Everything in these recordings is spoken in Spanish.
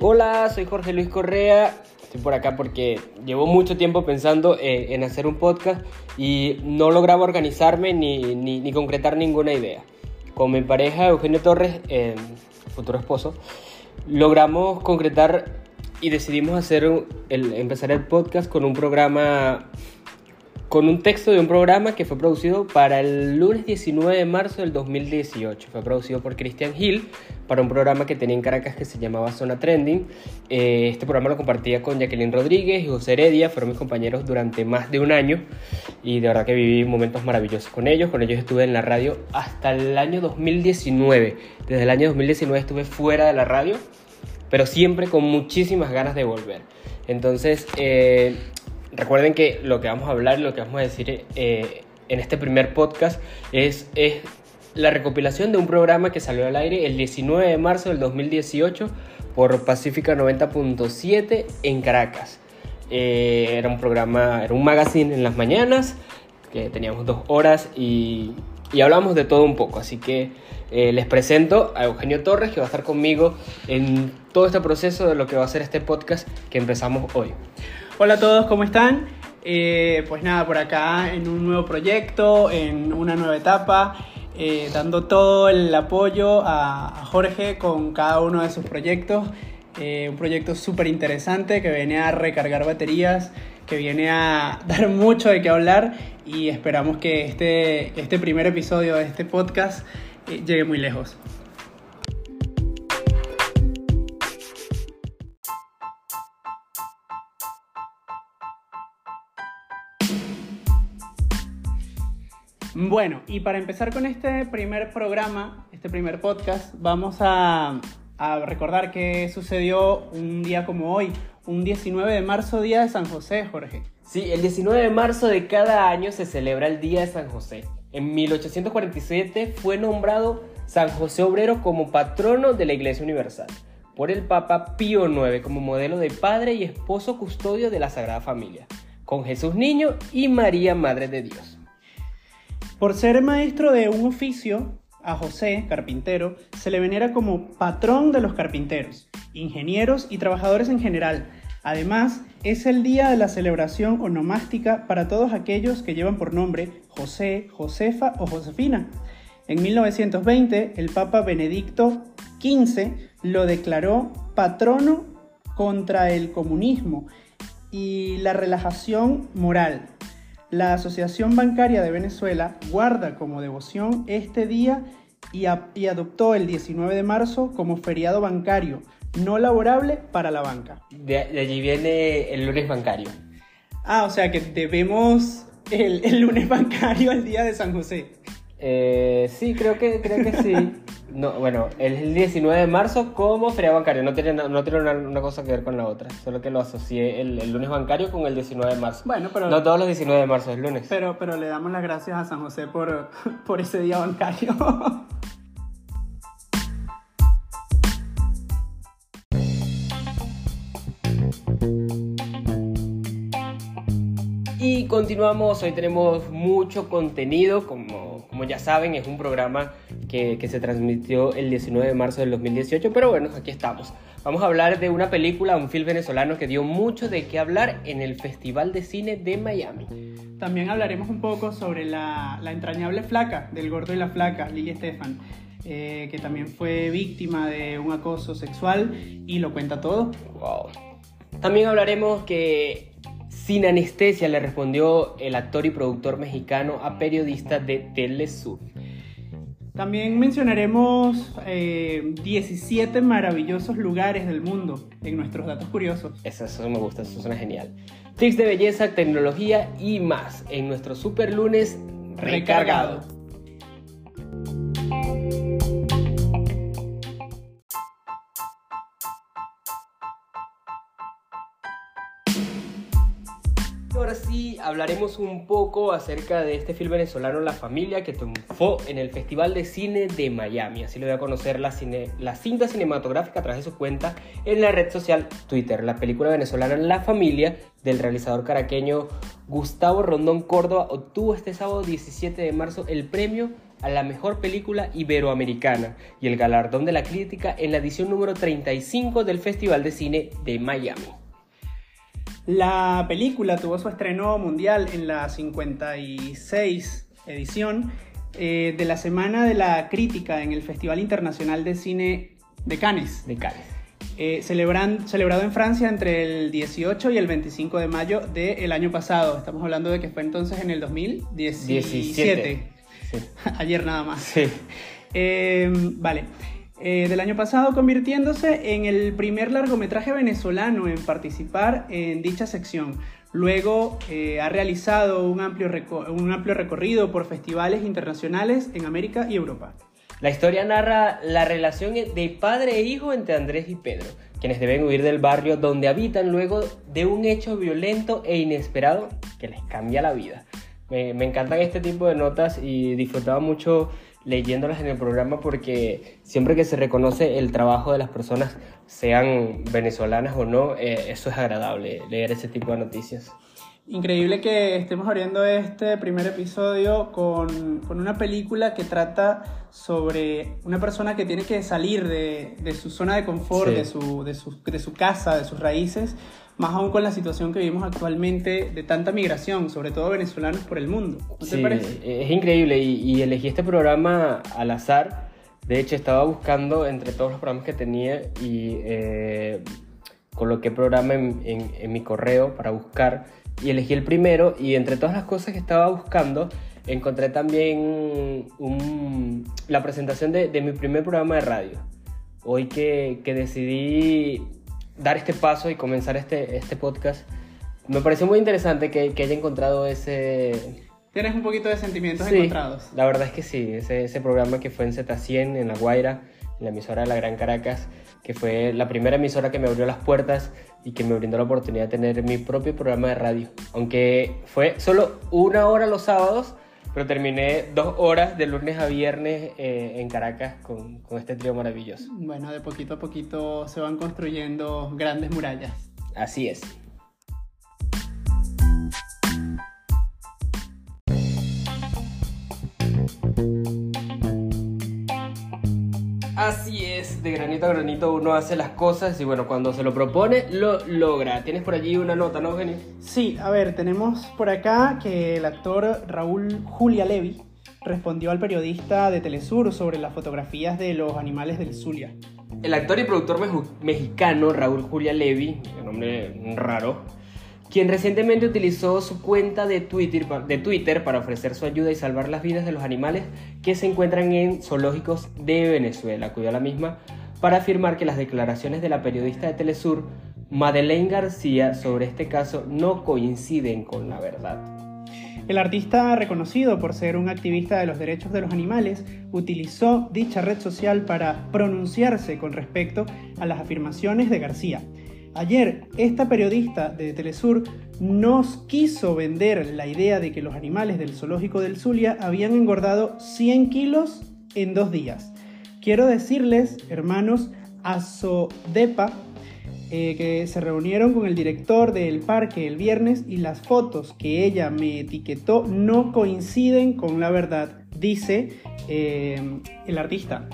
Hola, soy Jorge Luis Correa. Estoy por acá porque llevo mucho tiempo pensando eh, en hacer un podcast y no lograba organizarme ni, ni, concretar ninguna idea. Con mi pareja Eugenio Torres, eh, futuro esposo, logramos concretar y decidimos hacer el, empezar el podcast con un programa con un texto de un programa que fue producido para el lunes 19 de marzo del 2018. Fue producido por Christian Hill para un programa que tenía en Caracas que se llamaba Zona Trending. Eh, este programa lo compartía con Jacqueline Rodríguez y José Heredia, fueron mis compañeros durante más de un año y de verdad que viví momentos maravillosos con ellos. Con ellos estuve en la radio hasta el año 2019. Desde el año 2019 estuve fuera de la radio, pero siempre con muchísimas ganas de volver. Entonces, eh, recuerden que lo que vamos a hablar, lo que vamos a decir eh, en este primer podcast es, es la recopilación de un programa que salió al aire el 19 de marzo del 2018 por Pacífica 90.7 en Caracas. Eh, era un programa, era un magazine en las mañanas, que teníamos dos horas y, y hablamos de todo un poco. Así que eh, les presento a Eugenio Torres, que va a estar conmigo en todo este proceso de lo que va a ser este podcast que empezamos hoy. Hola a todos, ¿cómo están? Eh, pues nada, por acá en un nuevo proyecto, en una nueva etapa, eh, dando todo el apoyo a, Jorge con cada uno de sus proyectos. Eh, un proyecto súper interesante que viene a recargar baterías, que viene a dar mucho de qué hablar y esperamos que este, este primer episodio de este podcast llegue muy lejos. Bueno, y para empezar con este primer programa, este primer podcast, vamos a, recordar que sucedió un día como hoy, un 19 de marzo, Día de San José, Jorge. Sí, el 19 de marzo de cada año se celebra el Día de San José. En 1847 fue nombrado San José Obrero como patrono de la Iglesia Universal por el Papa Pío IX como modelo de padre y esposo custodio de la Sagrada Familia, con Jesús Niño y María Madre de Dios. Por ser maestro de un oficio, a José, carpintero, se le venera como patrón de los carpinteros, ingenieros y trabajadores en general. Además, es el día de la celebración onomástica para todos aquellos que llevan por nombre José, Josefa o Josefina. En 1920, el Papa Benedicto XV lo declaró patrono contra el comunismo y la relajación moral. La Asociación Bancaria de Venezuela guarda como devoción este día y, adoptó el 19 de marzo como feriado bancario no laborable para la banca. De, allí viene el lunes bancario. Ah, o sea que debemos el, el lunes bancario al día de San José. Eh, sí, creo que, creo que sí. No, bueno, el 19 de marzo como feria bancaria, no tiene, no tiene una, cosa que ver con la otra, solo que lo asocié el, lunes bancario con el 19 de marzo. Bueno, pero... No todos los 19 de marzo es lunes. Pero, pero le damos las gracias a San José por, por ese día bancario. Y continuamos, hoy tenemos mucho contenido, como, como ya saben, es un programa que, que, se transmitió el 19 de marzo del 2018, pero bueno, aquí estamos. Vamos a hablar de una película, un film venezolano que dio mucho de qué hablar en el Festival de Cine de Miami. También hablaremos un poco sobre la, la entrañable flaca, del gordo y la flaca, Lili Estefan. Eh, que también fue víctima de un acoso sexual y lo cuenta todo. Wow. También hablaremos que sin anestesia le respondió el actor y productor mexicano a periodistas de Telesur. También mencionaremos 17 eh, maravillosos lugares del mundo en nuestros datos curiosos. Eso, eso me gusta, eso suena genial. Tips de belleza, tecnología y más en nuestro super lunes recargado. Hablaremos un poco acerca de este film venezolano La Familia que triunfó en el Festival de Cine de Miami. Así lo voy a conocer la, cine, la cinta cinematográfica a través de su cuenta en la red social Twitter. La película venezolana La Familia del realizador caraqueño Gustavo Rondón Córdoba obtuvo este sábado 17 de marzo el premio a la mejor película iberoamericana y el galardón de la crítica en la edición número 35 del Festival de Cine de Miami. La película tuvo su estreno mundial en la 56 edición eh, de la Semana de la Crítica en el Festival Internacional de Cine de Cannes. De Cannes. Eh, celebrado en Francia entre el 18 y el 25 de mayo del año pasado. Estamos hablando de que fue entonces en el 2017. Ayer nada más. Sí. Eh, vale. Eh, del año pasado, convirtiéndose en el primer largometraje venezolano en participar en dicha sección. Luego ha realizado un amplio, un amplio recorrido por festivales internacionales en América y Europa. La historia narra la relación de padre e hijo entre Andrés y Pedro, quienes deben huir del barrio donde habitan luego de un hecho violento e inesperado que les cambia la vida. Me, encantan este tipo de notas y disfrutaba mucho leyéndolas en el programa porque siempre que se reconoce el trabajo de las personas, sean venezolanas o no, eh, eso es agradable, leer ese tipo de noticias. Increíble que estemos abriendo este primer episodio con, con, una película que trata sobre una persona que tiene que salir de, de su zona de confort, de, su, de, su, de, su, casa, de sus raíces, más aún con la situación que vivimos actualmente de tanta migración, sobre todo venezolanos por el mundo. ¿No te parece? Es increíble y, y, elegí este programa al azar. De hecho, estaba buscando entre todos los programas que tenía y eh, coloqué programa en, en, en mi correo para buscar y elegí el primero y entre todas las cosas que estaba buscando encontré también la presentación de, mi primer programa de radio. Hoy que, decidí dar este paso y comenzar este, este podcast, me pareció muy interesante que, haya encontrado ese... Tienes un poquito de sentimientos encontrados. La verdad es que sí, ese, ese programa que fue en Z100, en La Guaira, en la emisora de la Gran Caracas, que fue la primera emisora que me abrió las puertas y que me brindó la oportunidad de tener mi propio programa de radio. Aunque fue solo una hora los sábados, pero terminé dos horas de lunes a viernes eh, en Caracas con, con este trío maravilloso. Bueno, de poquito a poquito se van construyendo grandes murallas. Así es. Así es, de granito a granito uno hace las cosas y bueno, cuando se lo propone, lo logra. Tienes por allí una nota, ¿no, Eugenio? Sí, a ver, tenemos por acá que el actor Raúl Julia Levy respondió al periodista de Telesur sobre las fotografías de los animales del Zulia. El actor y productor mexicano Raúl Julia Levy, un nombre raro, quien recientemente utilizó su cuenta de Twitter, de Twitter para ofrecer su ayuda y salvar las vidas de los animales que se encuentran en zoológicos de Venezuela. Acudió a la misma para afirmar que las declaraciones de la periodista de Telesur, Madeleine García, sobre este caso no coinciden con la verdad. El artista, reconocido por ser un activista de los derechos de los animales, utilizó dicha red social para pronunciarse con respecto a las afirmaciones de García. Ayer, esta periodista de Telesur nos quiso vender la idea de que los animales del zoológico del Zulia habían engordado 100 kilos en dos días. Quiero decirles, hermanos, a Sodepa, eh, que se reunieron con el director del parque el viernes y las fotos que ella me etiquetó no coinciden con la verdad, dice eh, el artista.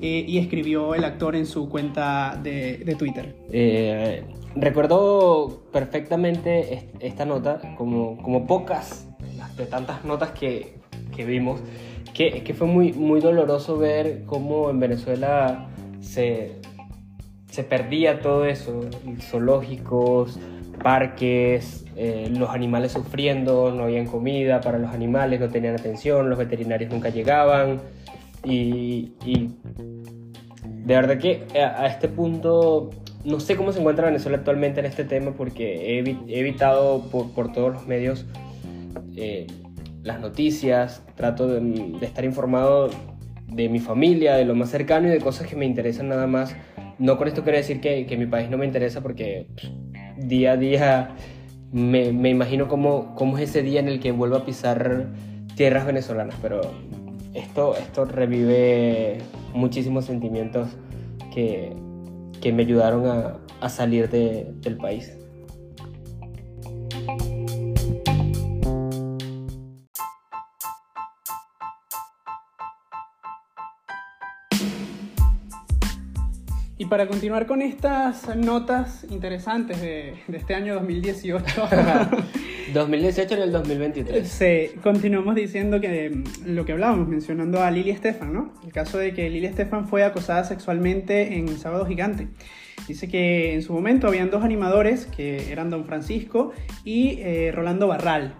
Y escribió el actor en su cuenta de, Twitter. Eh, recuerdo perfectamente esta nota, como, como pocas de tantas notas que, que vimos, que, que, fue muy, muy doloroso ver cómo en Venezuela se, se perdía todo eso, zoológicos, parques, eh, los animales sufriendo, no habían comida para los animales, no tenían atención, los veterinarios nunca llegaban. Y, de verdad que a, este punto no sé cómo se encuentra Venezuela actualmente en este tema porque he, evitado por, todos los medios eh, las noticias, trato de, estar informado de mi familia, de lo más cercano y de cosas que me interesan nada más. No con esto quiero decir que, que mi país no me interesa porque día a día me, me imagino cómo, cómo es ese día en el que vuelvo a pisar tierras venezolanas, pero esto, esto revive muchísimos sentimientos que, que me ayudaron a, a salir del país. Y para continuar con estas notas interesantes de, de este año 2018, 2018 en el 2023. Sí, continuamos diciendo que mm, lo que hablábamos, mencionando a Lili Estefan, ¿no? El caso de que Lili Estefan fue acosada sexualmente en Sábado Gigante. Dice que en su momento habían dos animadores, que eran Don Francisco y eh, Rolando Barral.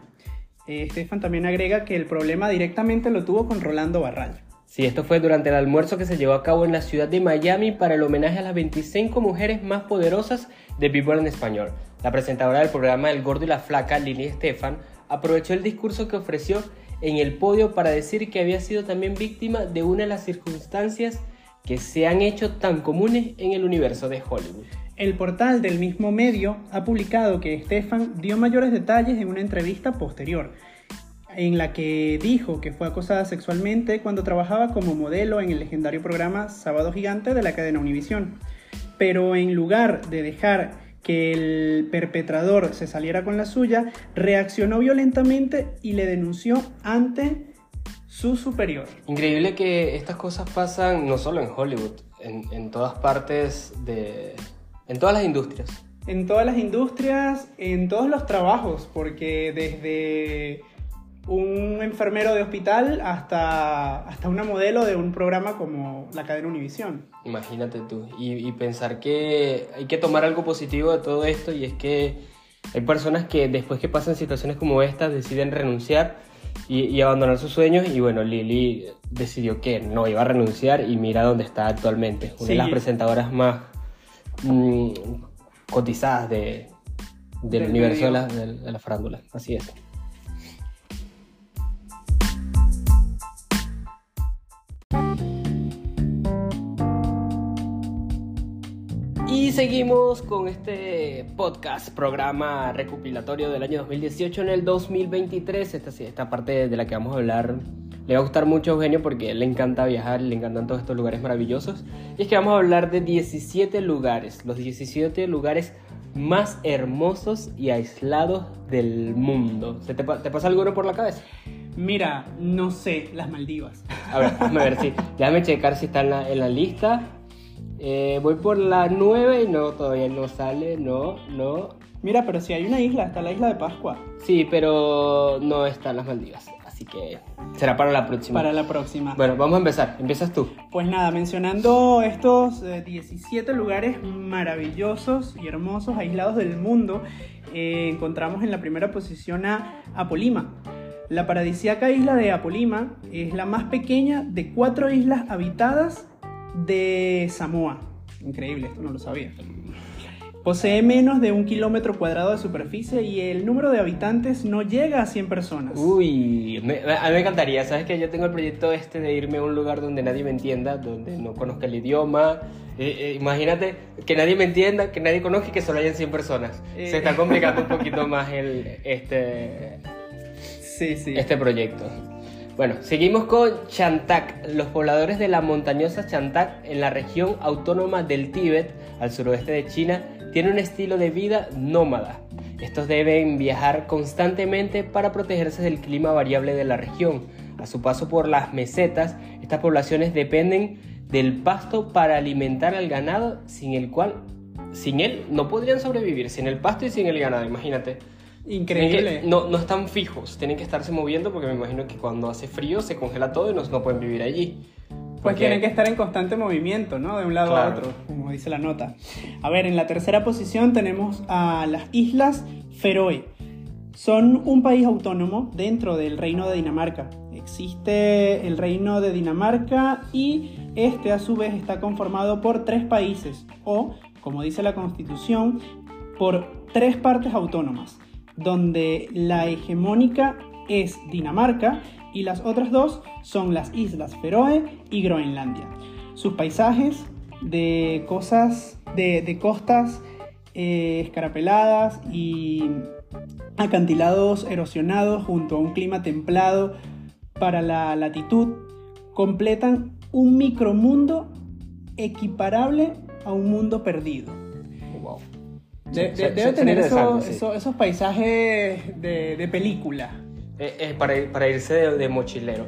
Eh, Estefan también agrega que el problema directamente lo tuvo con Rolando Barral. Sí, esto fue durante el almuerzo que se llevó a cabo en la ciudad de Miami para el homenaje a las 25 mujeres más poderosas de People en español. La presentadora del programa El Gordo y la Flaca, Lili Estefan, aprovechó el discurso que ofreció en el podio para decir que había sido también víctima de una de las circunstancias que se han hecho tan comunes en el universo de Hollywood. El portal del mismo medio ha publicado que Estefan dio mayores detalles en una entrevista posterior en la que dijo que fue acosada sexualmente cuando trabajaba como modelo en el legendario programa Sábado Gigante de la cadena Univisión. Pero en lugar de dejar que el perpetrador se saliera con la suya, reaccionó violentamente y le denunció ante su superior. Increíble que estas cosas pasan no solo en Hollywood, en, en todas partes de... en todas las industrias. En todas las industrias, en todos los trabajos, porque desde un enfermero de hospital hasta, hasta una modelo de un programa como la cadena Univisión. Imagínate tú. Y, pensar que hay que tomar algo positivo de todo esto y es que hay personas que después que pasan situaciones como estas deciden renunciar y, abandonar sus sueños y bueno, Lili decidió que no iba a renunciar y mira dónde está actualmente. Una de las presentadoras más mm, cotizadas de, del, universo de la, de la farándula. Así es. Y seguimos con este podcast, programa recopilatorio del año 2018 en el 2023. Esta, esta parte de la que vamos a hablar le va a gustar mucho a Eugenio porque le encanta viajar, le encantan todos estos lugares maravillosos. Y es que vamos a hablar de 17 lugares, los 17 lugares más hermosos y aislados del mundo. ¿Te, te pasa alguno por la cabeza? Mira, no sé, las Maldivas. A ver, déjame ver si. Déjame checar si está en la, en la lista. Eh, voy por la 9 y no, todavía no sale, no, no. Mira, pero si hay una isla, está la isla de Pascua. Sí, pero no están las Maldivas. Así que será para la próxima. Para la próxima. Bueno, vamos a empezar. Empiezas tú. Pues nada, mencionando estos 17 eh, lugares maravillosos y hermosos, aislados del mundo, eh, encontramos en la primera posición a Apolima. La paradisíaca isla de Apolima es la más pequeña de cuatro islas habitadas de Samoa. Increíble, esto no lo sabía. Posee menos de un kilómetro cuadrado de superficie y el número de habitantes no llega a 100 personas. Uy, a mí me encantaría, ¿sabes que Yo tengo el proyecto este de irme a un lugar donde nadie me entienda, donde no conozca el idioma. Eh, eh, imagínate que nadie me entienda, que nadie conozca y que solo hayan 100 personas. Se eh. está complicando un poquito más el, este, sí, sí. este proyecto. Bueno, seguimos con Chantak. Los pobladores de la montañosa Chantak en la región autónoma del Tíbet, al suroeste de China, tienen un estilo de vida nómada. Estos deben viajar constantemente para protegerse del clima variable de la región. A su paso por las mesetas, estas poblaciones dependen del pasto para alimentar al ganado, sin el cual, sin él, no podrían sobrevivir, sin el pasto y sin el ganado, imagínate. Increíble. no, no están fijos, tienen que estarse moviendo porque me imagino que cuando hace frío se congela todo y no, no pueden vivir allí. Pues tienen que estar en constante movimiento, ¿no? De un lado a otro, como dice la nota. A ver, en la tercera posición tenemos a las Islas Feroe. Son un país autónomo dentro del Reino de Dinamarca. Existe el Reino de Dinamarca y este a su vez está conformado por tres países o, como dice la Constitución, por tres partes autónomas donde la hegemónica es Dinamarca y las otras dos son las Islas Feroe y Groenlandia. Sus paisajes de cosas, de, costas eh, escarapeladas y acantilados erosionados junto a un clima templado para la latitud completan un micromundo equiparable a un mundo perdido debe tener esos paisajes de, película. Eh, eh, para, para, irse de, mochilero.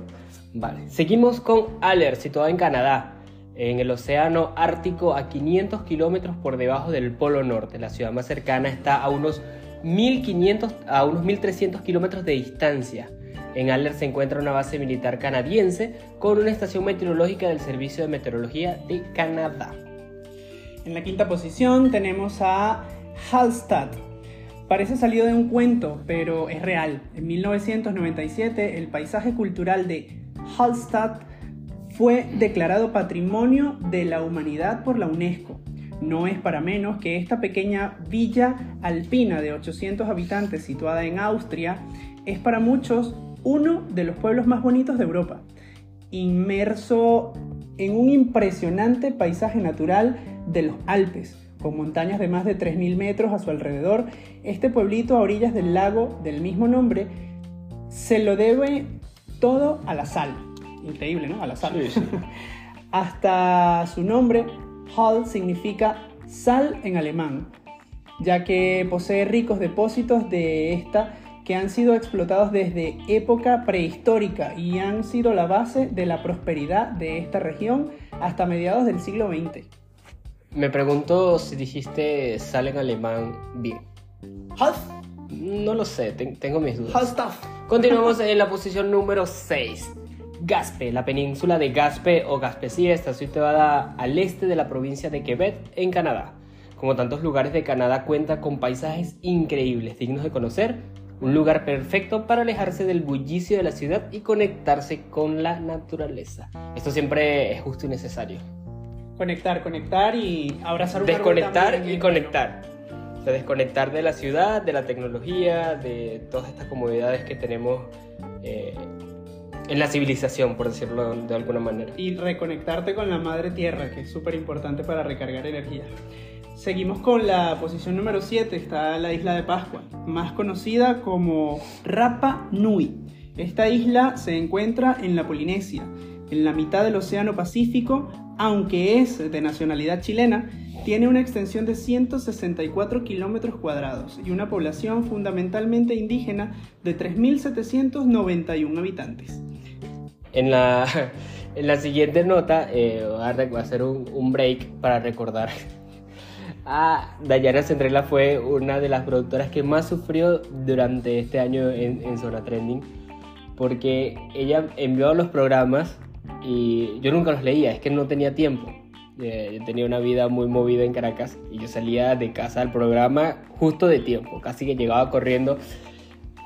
Vale. Seguimos con Aller, situado en Canadá. en el océano Ártico a 500 kilómetros por debajo del Polo Norte. La ciudad más cercana está a unos 1500 a unos 1300 kilómetros de distancia. En Adler se encuentra una base militar canadiense con una estación meteorológica del Servicio de Meteorología de Canadá. En la quinta posición tenemos a Hallstatt. Parece salido de un cuento, pero es real. En 1997 el paisaje cultural de Hallstatt fue declarado Patrimonio de la Humanidad por la UNESCO. No es para menos que esta pequeña villa alpina de 800 habitantes situada en Austria es para muchos uno de los pueblos más bonitos de Europa, inmerso en un impresionante paisaje natural de los Alpes, con montañas de más de 3.000 metros a su alrededor. Este pueblito a orillas del lago del mismo nombre se lo debe todo a la sal increíble, ¿no? A la sal. Hasta su nombre, Hall significa sal en alemán, ya que posee ricos depósitos de esta que han sido explotados desde época prehistórica y han sido la base de la prosperidad de esta región hasta mediados del siglo XX. Me pregunto si dijiste sal en alemán bien. Half. No lo sé, tengo mis dudas. Continuamos en la posición número 6. Gaspe, la península de Gaspe o Gaspésie está situada al este de la provincia de Quebec, en Canadá. Como tantos lugares de Canadá, cuenta con paisajes increíbles, dignos de conocer, un lugar perfecto para alejarse del bullicio de la ciudad y conectarse con la naturaleza. Esto siempre es justo y necesario. Conectar, conectar y abrazar un Desconectar y conectar. O sea, desconectar de la ciudad, de la tecnología, de todas estas comodidades que tenemos eh, en la civilización, por decirlo de alguna manera. Y reconectarte con la madre tierra, que es súper importante para recargar energía. Seguimos con la posición número 7, está la isla de Pascua, más conocida como Rapa Nui. Esta isla se encuentra en la Polinesia, en la mitad del Océano Pacífico, aunque es de nacionalidad chilena, tiene una extensión de 164 kilómetros cuadrados y una población fundamentalmente indígena de 3.791 habitantes. En la, en la siguiente nota eh, voy a hacer un, break para recordar. Ah, Dayana Centrella fue una de las productoras que más sufrió durante este año en, en Zona Trending porque ella envió los programas y yo nunca los leía, es que no tenía tiempo. Eh, yo tenía una vida muy movida en Caracas y yo salía de casa al programa justo de tiempo, casi que llegaba corriendo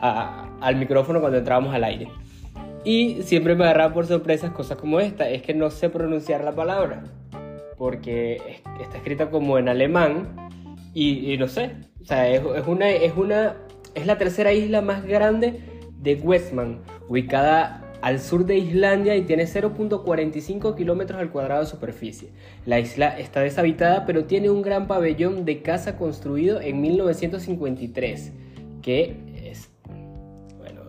al micrófono cuando entrábamos al aire. Y siempre me agarraba por sorpresas cosas como esta, es que no sé pronunciar la palabra, porque está escrita como en alemán y, no sé, o sea, es, una, es, una, es la tercera isla más grande de Westman, ubicada al sur de Islandia y tiene 0.45 kilómetros al cuadrado de superficie. La isla está deshabitada pero tiene un gran pabellón de casa construido en 1953 que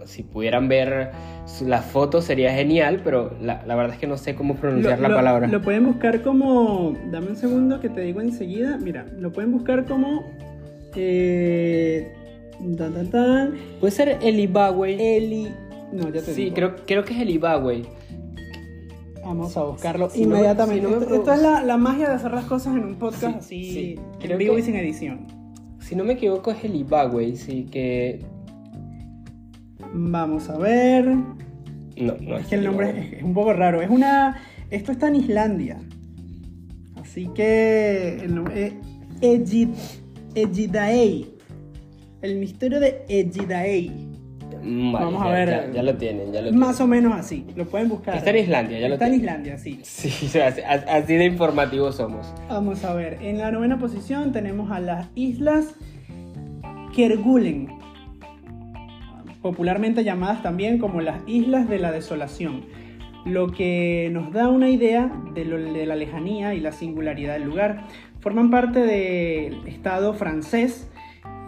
si pudieran ver las fotos sería genial, pero la, verdad es que no sé cómo pronunciar la palabra. Lo pueden buscar como, dame un segundo que te digo enseguida, mira, lo pueden buscar como... Eh, Puede ser Elibagüey. Eli... No, ya te sí, creo, creo que es Elibagüey. Vamos a buscarlo inmediatamente. esto, es la, magia de hacer las cosas en un podcast así, en vivo y sin edición. Si no me equivoco es Elibagüey, sí, que Vamos a ver. No, no es que el nombre es, un poco raro. Es una. Esto está en Islandia. Así que. El nombre es Egidaei. El misterio de Egidaei. Mm, Vamos a ver. Ya, lo tienen, ya lo Más o menos así. Lo pueden buscar. Está en Islandia, ya lo Está en Islandia, sí. Sí, así de informativos somos. Vamos a ver. En la novena posición tenemos a las islas Kerguelen popularmente llamadas también como las Islas de la Desolación, lo que nos da una idea de, la lejanía y la singularidad del lugar. Forman parte del estado francés,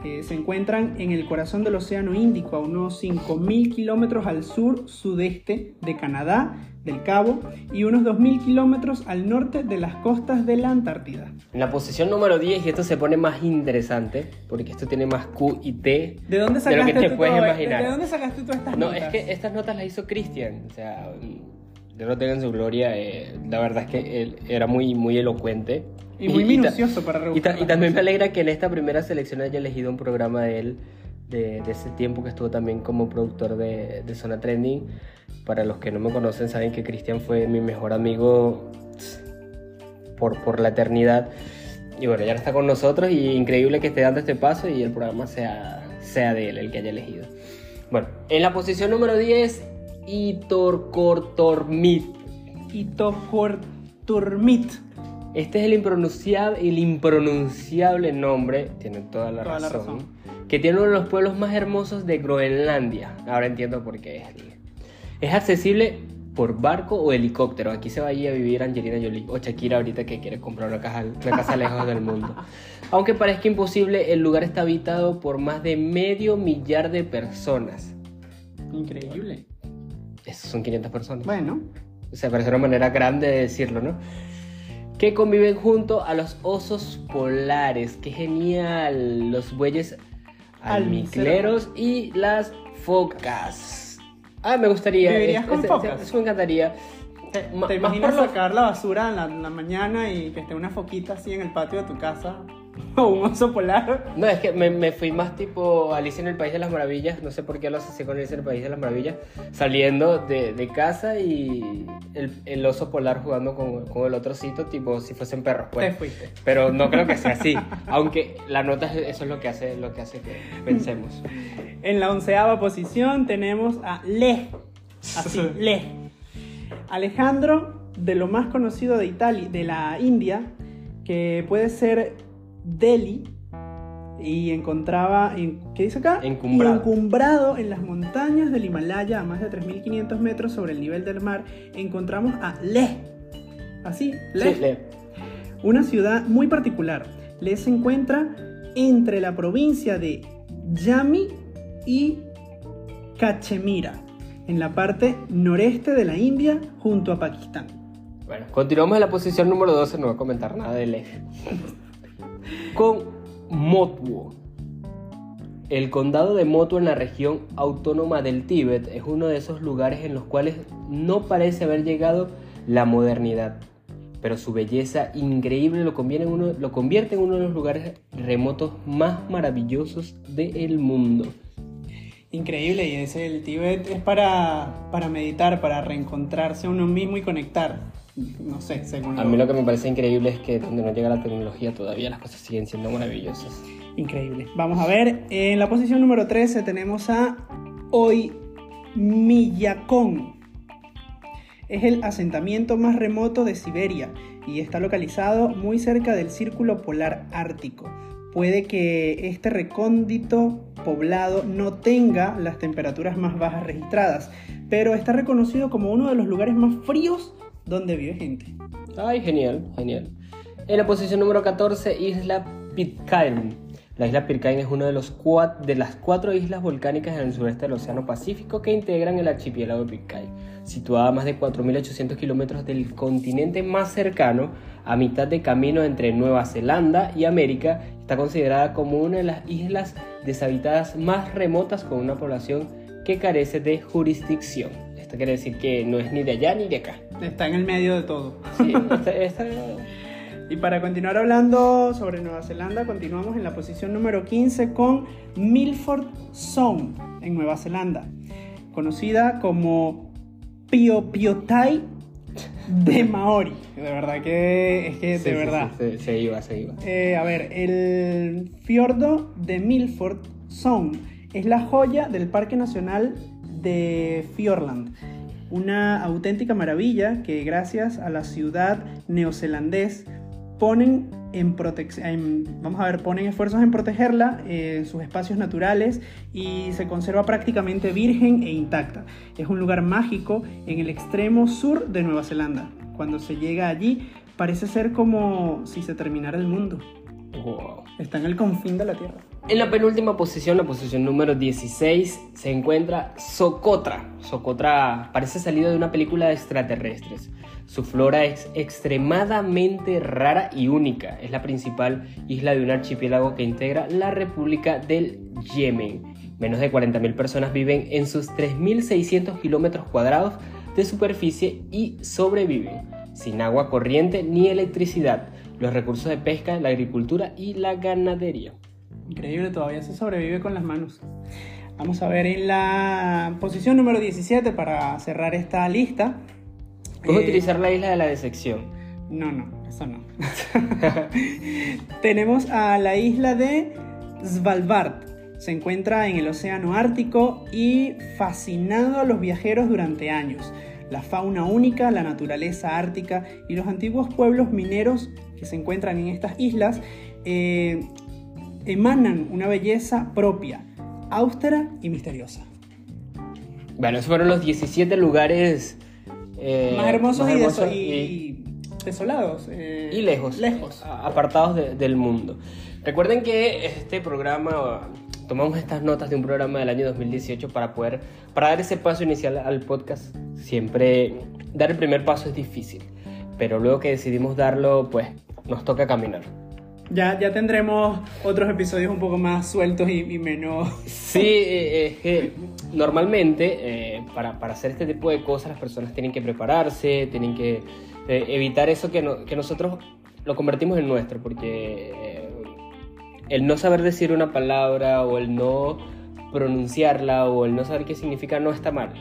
eh, se encuentran en el corazón del Océano Índico, a unos 5.000 kilómetros al sur-sudeste de Canadá, del Cabo, y unos 2.000 kilómetros al norte de las costas de la Antártida. En la posición número 10, y esto se pone más interesante, porque esto tiene más Q y T ¿De dónde sacaste de lo que te puedes imaginar. ¿De dónde sacaste tú estas no, notas? No, es que estas notas las hizo Christian, o sea... Dios lo tenga en su gloria, eh, la verdad es que él era muy, muy elocuente. Y muy ta- minucioso para y, ta- y también me alegra que en esta primera selección haya elegido un programa de él, de, de ese tiempo que estuvo también como productor de, de Zona Trending. Para los que no me conocen, saben que Cristian fue mi mejor amigo por, por la eternidad. Y bueno, ya no está con nosotros y increíble que esté dando este paso y el programa sea, sea de él el que haya elegido. Bueno, en la posición número 10, Itorcortormit. Itocorturmit. Este es el impronunciable, el impronunciable nombre, tiene toda la, Toda la razón, razón. que tiene uno de los pueblos más hermosos de Groenlandia. Ahora entiendo por qué es. Es accesible por barco o helicóptero. Aquí se va a ir a vivir Angelina Jolie o Shakira ahorita que quiere comprar una casa, una casa lejos del mundo. Aunque parezca imposible, el lugar está habitado por más de medio millar de personas. Increíble. Esos son 500 personas. Bueno, O sea, parece una manera grande de decirlo, ¿no? Que conviven junto a los osos polares. ¡Qué genial! Los bueyes almicleros y las focas. Ah, me gustaría. ¿Vivirías es- con es- focas? Eso me encantaría. ¿te más imaginas por sacar la basura en la, en la mañana y que esté una foquita así en el patio de tu casa? O un oso polar. No, es que me, me fui más tipo Alicia en el País de las Maravillas. No sé por qué lo asocié con Alicia en el País de las Maravillas. Saliendo de, de casa y el, el oso polar jugando con, con el otro osito, tipo si fuesen perros. Pues. Te fuiste. Pero no creo que sea así. Aunque la nota es- eso es lo que hace, lo que hace que pensemos. En la onceava posición tenemos a Leh. Así, Leh. Alejandro, de lo más conocido de Italia, de la India, que puede ser Delhi, y encontraba, en, ¿qué dice acá? Encumbrado. Encumbrado en las montañas del Himalaya a más de 3.500 metros sobre el nivel del mar, encontramos a Leh. Así, Leh. Sí, le- Una ciudad muy particular. Leh se encuentra entre la provincia de Yami y Cachemira, en la parte noreste de la India, junto a Pakistán. Bueno, continuamos en la posición número 12. No voy a comentar nada del eje. Con Motwo. El condado de Motwo en la región autónoma del Tíbet es uno de esos lugares en los cuales no parece haber llegado la modernidad, pero su belleza increíble lo convierte en uno, de los lugares remotos más maravillosos del mundo. Increíble, y ese el Tíbet es para, para meditar, para reencontrarse a uno mismo y conectar. No sé, según A mí lo que me parece increíble es que donde no llega la tecnología todavía las cosas siguen siendo maravillosas. Increíble. Vamos a ver, en la posición número 13 tenemos a Oymyakon. Es el asentamiento más remoto de Siberia y está localizado muy cerca del círculo polar ártico. Puede que este recóndito poblado no tenga las temperaturas más bajas registradas, pero está reconocido como uno de los lugares más fríos donde vive gente. Ay, genial, genial. En la posición número 14, Isla Pitcairn. La isla Pitcairn es una de, los de las cuatro islas volcánicas en el sureste del Océano Pacífico que integran el archipiélago de Pitcairn. Situada a más de 4.800 kilómetros del continente más cercano, a mitad de camino entre Nueva Zelanda y América, está considerada como una de las islas deshabitadas más remotas con una población que carece de jurisdicción. Esto quiere decir que no es ni de allá ni de acá. Está en el medio de todo. Sí, esta- esta- Y para continuar hablando sobre Nueva Zelanda, continuamos en la posición número 15 con Milford Sound en Nueva Zelanda, conocida como Piopiotai de Maori. De verdad que es que de Sí, verdad. sí, se, se iba, se iba. Eh, a ver, el fiordo de Milford Sound es la joya del Parque Nacional de Fiordland. Una auténtica maravilla que gracias a la ciudad neozelandés ponen en protección, vamos a ver, ponen esfuerzos en protegerla, eh, sus espacios naturales y se conserva prácticamente virgen e intacta. Es un lugar mágico en el extremo sur de Nueva Zelanda. Cuando se llega allí parece ser como si se terminara el mundo. Wow. Está en el confín de la Tierra. En la penúltima posición, la posición número 16, se encuentra Socotra. Socotra parece salida de una película de extraterrestres. Su flora es extremadamente rara y única. Es la principal isla de un archipiélago que integra la República del Yemen. Menos de 40.000 personas viven en sus 3.600 kilómetros cuadrados de superficie y sobreviven, sin agua corriente ni electricidad, los recursos de pesca, la agricultura y la ganadería. Increíble, todavía se sobrevive con las manos. Vamos a ver en la posición número 17 para cerrar esta lista. Puedes Eh, utilizar la isla de la decepción. No, no, eso no. Tenemos a la isla de Svalbard. Se encuentra en el Océano Ártico y fascinado a los viajeros durante años. La fauna única, la naturaleza ártica y los antiguos pueblos mineros que se encuentran en estas islas eh, emanan una belleza propia, austera y misteriosa. Bueno, esos fueron los 17 lugares eh, más hermosos, más y, hermosos y- y- y desolados. eh, y lejos, Lejos. apartados de- del mundo. Recuerden que este programa, tomamos estas notas de un programa del año 2018 para poder, para dar ese paso inicial al podcast. Siempre dar el primer paso es difícil, pero luego que decidimos darlo, pues nos toca caminar. Ya, ya tendremos otros episodios un poco más sueltos y, y menos... Sí, eh, es que normalmente eh, para, para hacer este tipo de cosas las personas tienen que prepararse, tienen que eh, evitar eso que, no- que nosotros lo convertimos en nuestro, porque eh, el no saber decir una palabra o el no pronunciarla o el no saber qué significa no está mal,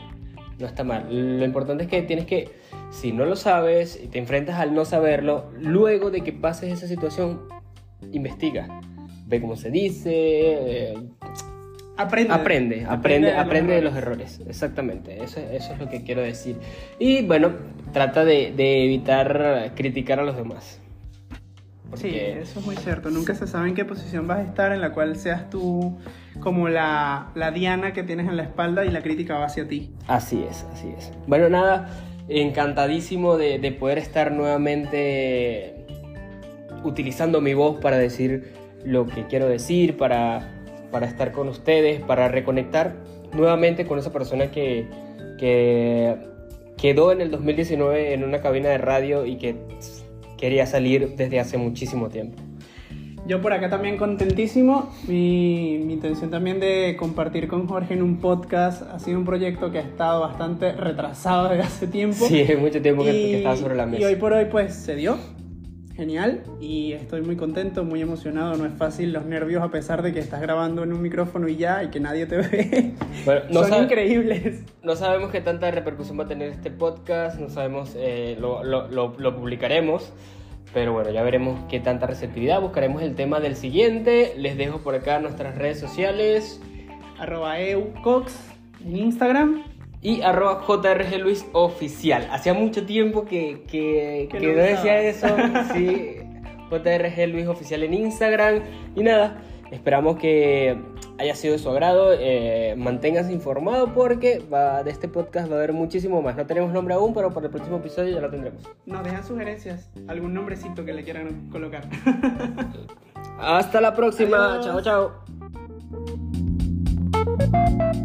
no está mal. Lo importante es que tienes que, si no lo sabes y te enfrentas al no saberlo, luego de que pases esa situación, investiga. Ve cómo se dice, eh, Aprende. Aprende, aprende, de los aprende de errores. los errores, exactamente, eso, eso es lo que quiero decir. Y bueno, trata de, de evitar criticar a los demás. Sí, eso es muy cierto. Nunca se sabe en qué posición vas a estar en la cual seas tú como la, la diana que tienes en la espalda y la crítica va hacia ti. Así es, así es. Bueno, nada, encantadísimo de, de poder estar nuevamente utilizando mi voz para decir lo que quiero decir, para, para estar con ustedes, para reconectar nuevamente con esa persona que, que quedó en el 2019 en una cabina de radio y que quería salir desde hace muchísimo tiempo. Yo por acá también contentísimo. Mi, mi intención también de compartir con Jorge en un podcast ha sido un proyecto que ha estado bastante retrasado desde hace tiempo. Sí, hay mucho tiempo que, y, que estaba sobre la y mesa. hoy por hoy pues se dio. Genial. Y estoy muy contento, muy emocionado. No es fácil los nervios a pesar de que estás grabando en un micrófono y ya y que nadie te ve. Bueno, no Son increíbles. No sabemos qué tanta repercusión va a tener este podcast, no sabemos, eh, lo, lo- lo- lo publicaremos, pero bueno, ya veremos qué tanta receptividad, buscaremos el tema del siguiente, les dejo por acá nuestras redes sociales Arroba eucox en Instagram. Y arroba JRG Luis Oficial. Hacía mucho tiempo que, que, Que que no decía eso, sí, JRG Luis Oficial en Instagram y nada, esperamos que haya sido de su agrado, eh, manténganse informado porque va, de este podcast va a haber muchísimo más. No tenemos nombre aún, pero para el próximo episodio ya lo tendremos. Nos dejan sugerencias, algún nombrecito que le quieran colocar. Hasta la próxima, Adiós. chao chao.